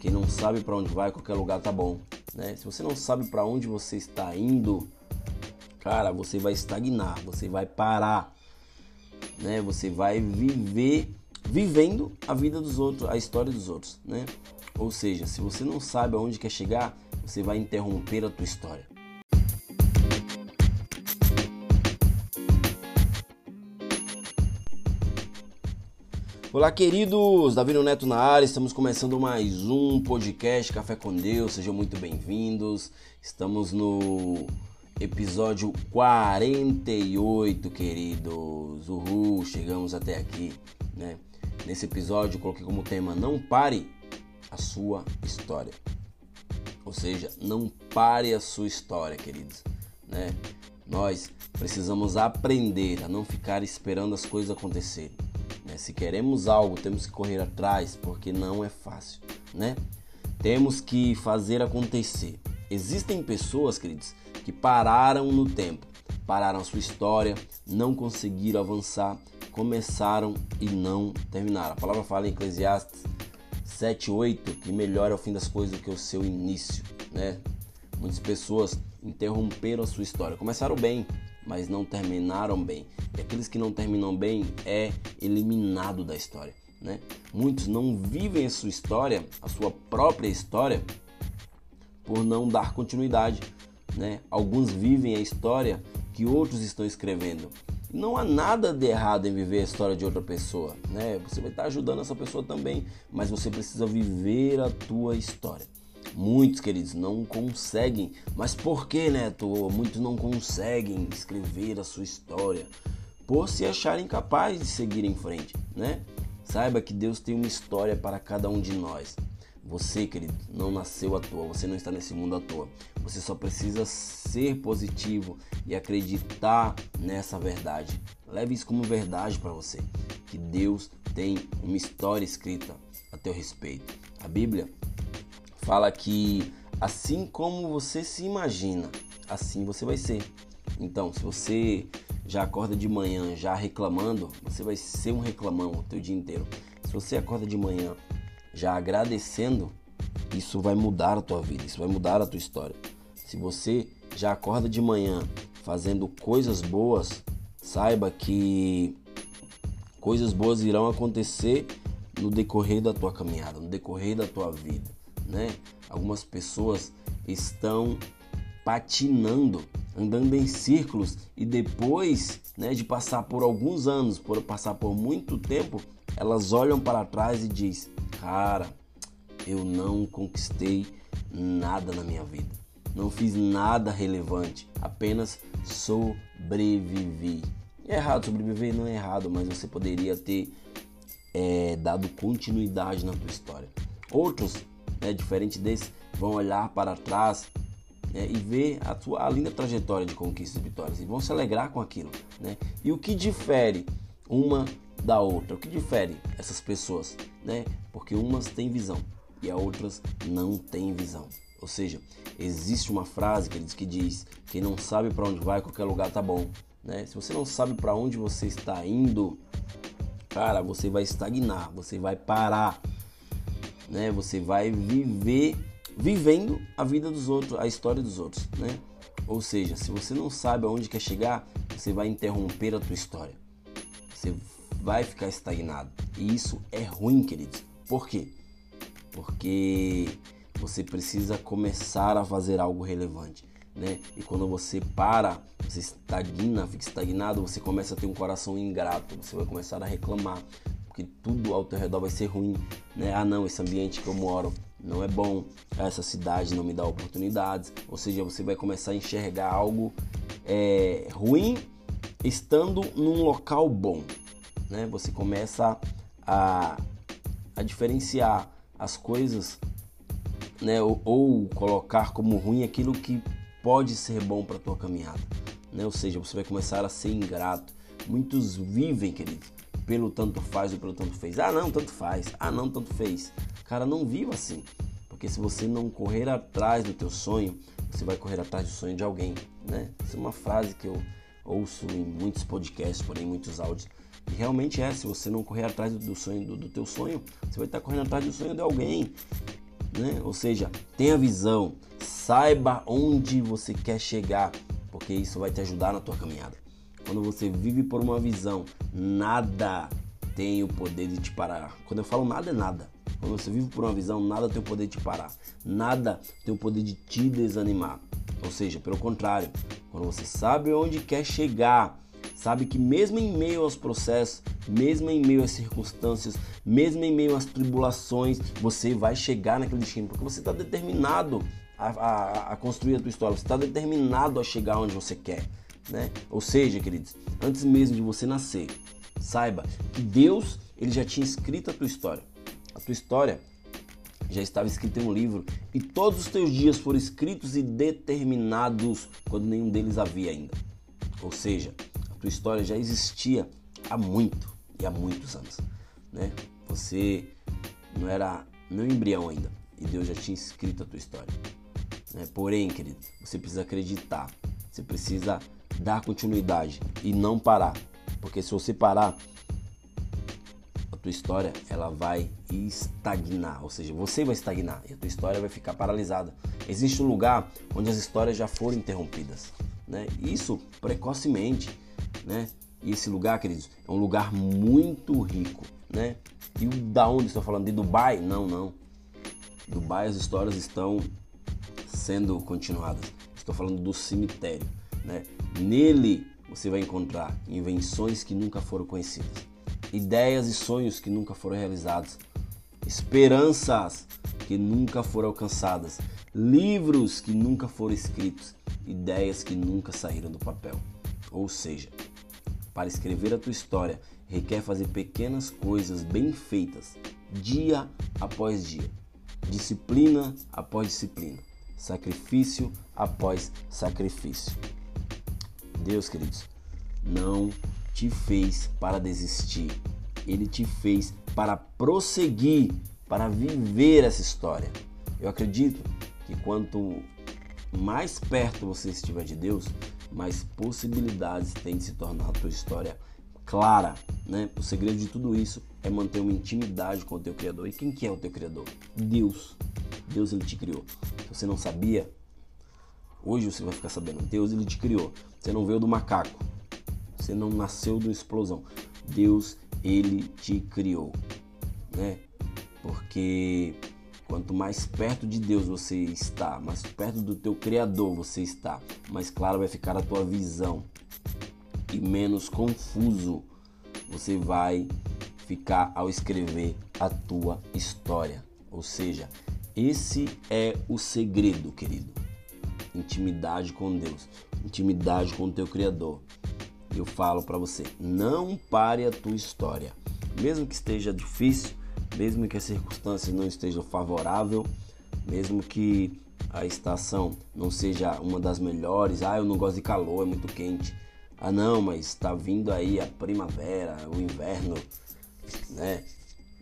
quem não sabe para onde vai, qualquer lugar tá bom, né? Se você não sabe para onde você está indo, cara, você vai estagnar, você vai parar, né? Você vai viver vivendo a vida dos outros, a história dos outros, né? Ou seja, se você não sabe aonde quer chegar, você vai interromper a tua história. Olá, queridos! Davi Neto na área, estamos começando mais um podcast Café com Deus, sejam muito bem-vindos. Estamos no episódio 48, queridos. Uhul, chegamos até aqui, né? Nesse episódio coloquei como tema Não pare a sua história. Ou seja, não pare a sua história, queridos, né? Nós precisamos aprender a não ficar esperando as coisas acontecerem né? Se queremos algo, temos que correr atrás, porque não é fácil, né? Temos que fazer acontecer. Existem pessoas, queridos, que pararam no tempo, pararam a sua história, não conseguiram avançar, começaram e não terminaram. A palavra fala em Eclesiastes 7:8 que melhor é o fim das coisas do que o seu início, né? Muitas pessoas interromperam a sua história, começaram bem, mas não terminaram bem. Aqueles que não terminam bem é eliminado da história. Né? Muitos não vivem a sua história, a sua própria história, por não dar continuidade. Né? Alguns vivem a história que outros estão escrevendo. Não há nada de errado em viver a história de outra pessoa, né? Você vai estar ajudando essa pessoa também, mas você precisa viver a tua história. Muitos, queridos, não conseguem. Mas por que, Neto? Muitos não conseguem escrever a sua história por se acharem capazes de seguir em frente, né? Saiba que Deus tem uma história para cada um de nós. Você, querido, não nasceu à toa, você não está nesse mundo à toa. Você só precisa ser positivo e acreditar nessa verdade. Leve isso como verdade para você, que Deus tem uma história escrita a teu respeito. A Bíblia fala que assim como você se imagina, assim você vai ser. Então, se você já acorda de manhã já reclamando, você vai ser um reclamão o teu dia inteiro. Se você acorda de manhã já agradecendo, isso vai mudar a tua vida, isso vai mudar a tua história. Se você já acorda de manhã fazendo coisas boas, saiba que coisas boas irão acontecer no decorrer da tua caminhada, no decorrer da tua vida né? Algumas pessoas estão patinando, andando em círculos e depois, né, de passar por alguns anos, por passar por muito tempo, elas olham para trás e diz: "Cara, eu não conquistei nada na minha vida. Não fiz nada relevante, apenas sobrevivi." É errado sobreviver, não é errado, mas você poderia ter é, dado continuidade na tua história. Outros né, diferente desse, vão olhar para trás né, e ver a sua a linda trajetória de conquistas e vitórias e vão se alegrar com aquilo. Né? E o que difere uma da outra? O que difere essas pessoas? Né? Porque umas têm visão e as outras não têm visão. Ou seja, existe uma frase que diz que diz: quem não sabe para onde vai, qualquer lugar tá bom. Né? Se você não sabe para onde você está indo, cara, você vai estagnar, você vai parar né? Você vai viver vivendo a vida dos outros, a história dos outros, né? Ou seja, se você não sabe aonde quer chegar, você vai interromper a tua história. Você vai ficar estagnado. E isso é ruim, queridos. Por quê? Porque você precisa começar a fazer algo relevante, né? E quando você para, você estagna, fica estagnado, você começa a ter um coração ingrato, você vai começar a reclamar, porque tudo ao teu redor vai ser ruim, né? Ah, não, esse ambiente que eu moro não é bom, essa cidade não me dá oportunidades, ou seja, você vai começar a enxergar algo é, ruim estando num local bom, né? Você começa a, a diferenciar as coisas, né? Ou, ou colocar como ruim aquilo que pode ser bom para tua caminhada, né? Ou seja, você vai começar a ser ingrato. Muitos vivem, queridos, pelo tanto faz ou pelo tanto fez. Ah, não, tanto faz. Ah, não, tanto fez. Cara, não viva assim. Porque se você não correr atrás do teu sonho, você vai correr atrás do sonho de alguém, né? Essa é uma frase que eu ouço em muitos podcasts, porém muitos áudios. E realmente é, se você não correr atrás do sonho do, do teu sonho, você vai estar correndo atrás do sonho de alguém. né? Ou seja, tenha visão, saiba onde você quer chegar, porque isso vai te ajudar na tua caminhada. Quando você vive por uma visão, nada tem o poder de te parar. Quando eu falo nada é nada. Quando você vive por uma visão, nada tem o poder de te parar. Nada tem o poder de te desanimar. Ou seja, pelo contrário, quando você sabe onde quer chegar, sabe que mesmo em meio aos processos, mesmo em meio às circunstâncias, mesmo em meio às tribulações, você vai chegar naquele destino, porque você está determinado a, a, a, construir a tua história, você está determinado a chegar onde você quer. Né? Ou seja, queridos, antes mesmo de você nascer, saiba que Deus ele já tinha escrito a tua história. A tua história já estava escrita em um livro e todos os teus dias foram escritos e determinados quando nenhum deles havia ainda. Ou seja, a tua história já existia há muito e há muitos anos, né? Você não era nem embrião ainda e Deus já tinha escrito a tua história. Né? Porém, querido, você precisa acreditar, você precisa dar continuidade e não parar, porque se você parar, a tua história ela vai estagnar, ou seja, você vai estagnar e a tua história vai ficar paralisada. Existe um lugar onde as histórias já foram interrompidas, né? Isso precocemente, né? E esse lugar, queridos, é um lugar muito rico, né? E da onde estou falando? De Dubai? Não, não. Dubai as histórias estão sendo continuadas. Estou falando do cemitério, né? Nele você vai encontrar invenções que nunca foram conhecidas, ideias e sonhos que nunca foram realizados, esperanças que nunca foram alcançadas, livros que nunca foram escritos, ideias que nunca saíram do papel. Ou seja, para escrever a tua história, requer fazer pequenas coisas bem feitas, dia após dia, disciplina após disciplina, sacrifício após sacrifício. Deus, queridos, não te fez para desistir, ele te fez para prosseguir, para viver essa história. Eu acredito que quanto mais perto você estiver de Deus, mais possibilidades tem de se tornar a tua história clara, né? O segredo de tudo isso é manter uma intimidade com o teu criador. E quem que é o teu criador? Deus. Deus ele te criou. Se você não sabia, hoje você vai ficar sabendo. Deus ele te criou. Você não veio do macaco. Você não nasceu de uma explosão. Deus ele te criou, né? Porque Quanto mais perto de Deus você está, mais perto do teu Criador você está, mais clara vai ficar a tua visão e menos confuso você vai ficar ao escrever a tua história. Ou seja, esse é o segredo, querido. Intimidade com Deus, intimidade com o teu Criador. Eu falo para você, não pare a tua história. Mesmo que esteja difícil, mesmo que a circunstância não esteja favorável, mesmo que a estação não seja uma das melhores, ah, eu não gosto de calor, é muito quente. Ah, não, mas está vindo aí a primavera, o inverno, né?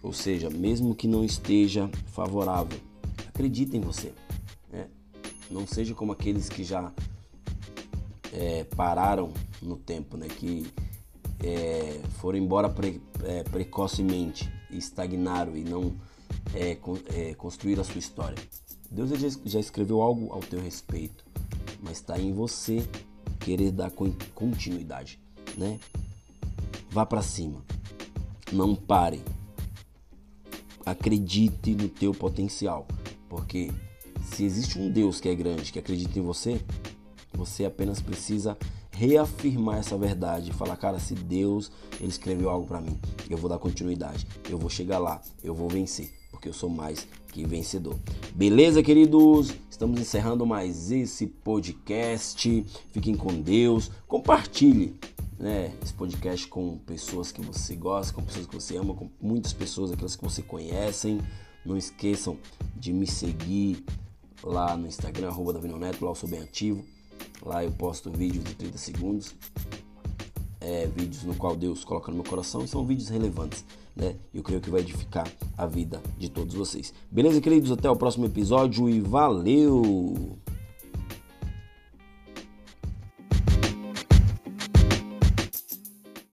Ou seja, mesmo que não esteja favorável, acredite em você. Não seja como aqueles que já é, pararam no tempo, né? Que é, foram embora pre, é, precocemente estagnaram e não é, é, construíram a sua história. Deus já escreveu algo ao teu respeito, mas está em você querer dar continuidade, né? Vá para cima, não pare, acredite no teu potencial, porque se existe um Deus que é grande, que acredita em você, você apenas precisa reafirmar essa verdade e falar, cara, se Deus ele escreveu algo para mim, eu vou dar continuidade, eu vou chegar lá, eu vou vencer, porque eu sou mais que vencedor. Beleza, queridos? Estamos encerrando mais esse podcast. Fiquem com Deus. Compartilhe né, esse podcast com pessoas que você gosta, com pessoas que você ama, com muitas pessoas, aquelas que você conhecem. Não esqueçam de me seguir lá no Instagram, arroba Neto, lá eu sou bem ativo. Lá eu posto vídeos de 30 segundos, é, vídeos no qual Deus coloca no meu coração e são vídeos relevantes, né? Eu creio que vai edificar a vida de todos vocês. Beleza, queridos? Até o próximo episódio e valeu!